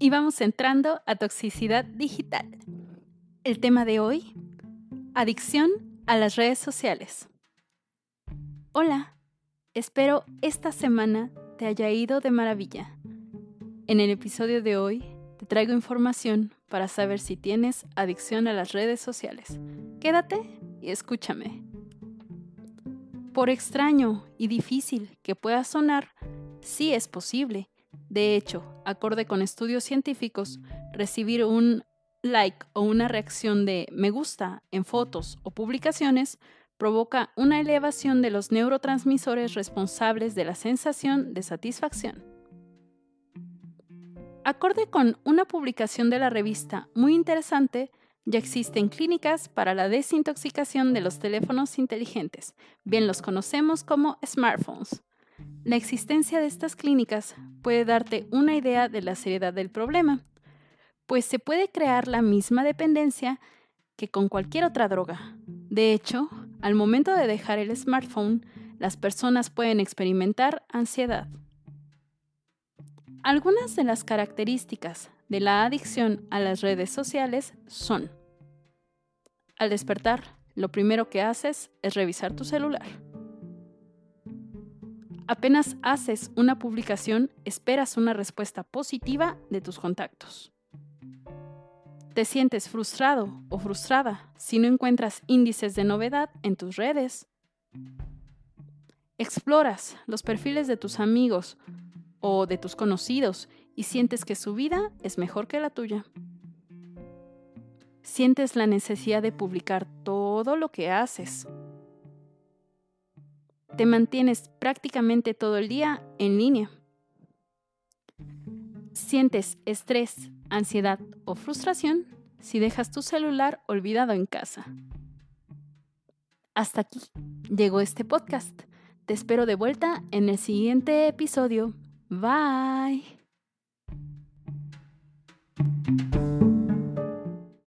y vamos entrando a toxicidad digital. El tema de hoy, adicción a las redes sociales. Hola, espero esta semana te haya ido de maravilla. En el episodio de hoy te traigo información para saber si tienes adicción a las redes sociales. Quédate y escúchame. Por extraño y difícil que pueda sonar, sí es posible de hecho, acorde con estudios científicos, recibir un like o una reacción de me gusta en fotos o publicaciones provoca una elevación de los neurotransmisores responsables de la sensación de satisfacción. Acorde con una publicación de la revista muy interesante, ya existen clínicas para la desintoxicación de los teléfonos inteligentes, bien los conocemos como smartphones. La existencia de estas clínicas puede darte una idea de la seriedad del problema, pues se puede crear la misma dependencia que con cualquier otra droga. De hecho, al momento de dejar el smartphone, las personas pueden experimentar ansiedad. Algunas de las características de la adicción a las redes sociales son, al despertar, lo primero que haces es revisar tu celular. Apenas haces una publicación, esperas una respuesta positiva de tus contactos. Te sientes frustrado o frustrada si no encuentras índices de novedad en tus redes. Exploras los perfiles de tus amigos o de tus conocidos y sientes que su vida es mejor que la tuya. Sientes la necesidad de publicar todo lo que haces te mantienes prácticamente todo el día en línea. Sientes estrés, ansiedad o frustración si dejas tu celular olvidado en casa. Hasta aquí llegó este podcast. Te espero de vuelta en el siguiente episodio. Bye.